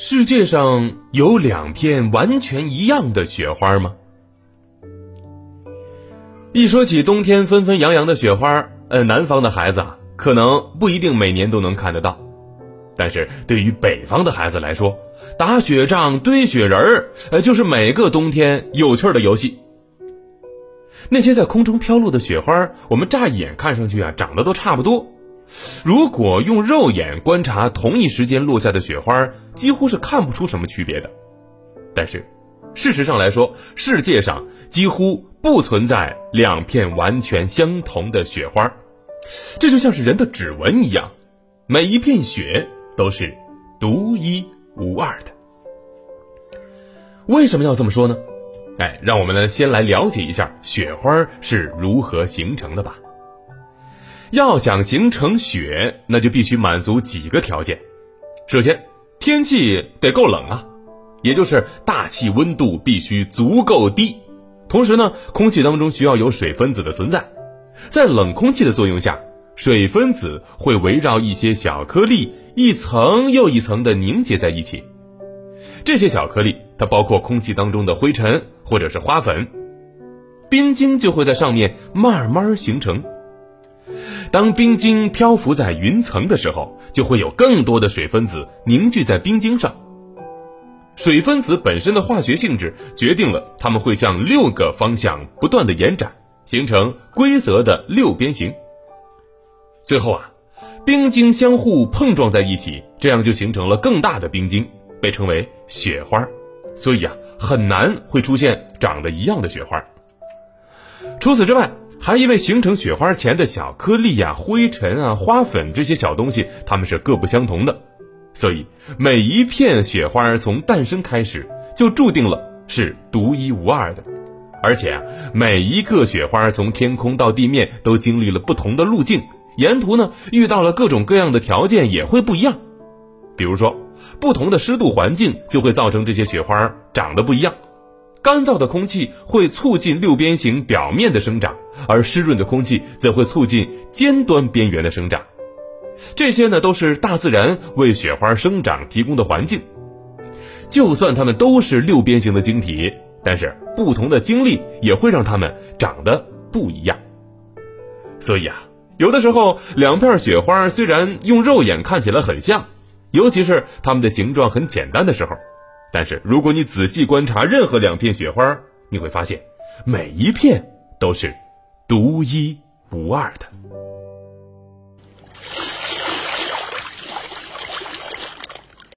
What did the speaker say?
世界上有两片完全一样的雪花吗？一说起冬天纷纷扬扬的雪花，呃，南方的孩子啊，可能不一定每年都能看得到。但是对于北方的孩子来说，打雪仗、堆雪人儿，呃，就是每个冬天有趣的游戏。那些在空中飘落的雪花，我们乍一眼看上去啊，长得都差不多。如果用肉眼观察同一时间落下的雪花，几乎是看不出什么区别的。但是，事实上来说，世界上几乎不存在两片完全相同的雪花，这就像是人的指纹一样，每一片雪都是独一无二的。为什么要这么说呢？哎，让我们呢先来了解一下雪花是如何形成的吧。要想形成雪，那就必须满足几个条件。首先，天气得够冷啊，也就是大气温度必须足够低。同时呢，空气当中需要有水分子的存在。在冷空气的作用下，水分子会围绕一些小颗粒一层又一层的凝结在一起。这些小颗粒，它包括空气当中的灰尘或者是花粉，冰晶就会在上面慢慢形成。当冰晶漂浮在云层的时候，就会有更多的水分子凝聚在冰晶上。水分子本身的化学性质决定了它们会向六个方向不断的延展，形成规则的六边形。最后啊，冰晶相互碰撞在一起，这样就形成了更大的冰晶，被称为雪花。所以啊，很难会出现长得一样的雪花。除此之外，还因为形成雪花前的小颗粒呀、灰尘啊、花粉这些小东西，它们是各不相同的，所以每一片雪花从诞生开始就注定了是独一无二的，而且啊，每一个雪花从天空到地面都经历了不同的路径，沿途呢遇到了各种各样的条件也会不一样，比如说不同的湿度环境就会造成这些雪花长得不一样。干燥的空气会促进六边形表面的生长，而湿润的空气则会促进尖端边缘的生长。这些呢，都是大自然为雪花生长提供的环境。就算它们都是六边形的晶体，但是不同的经历也会让它们长得不一样。所以啊，有的时候两片雪花虽然用肉眼看起来很像，尤其是它们的形状很简单的时候。但是，如果你仔细观察任何两片雪花，你会发现，每一片都是独一无二的。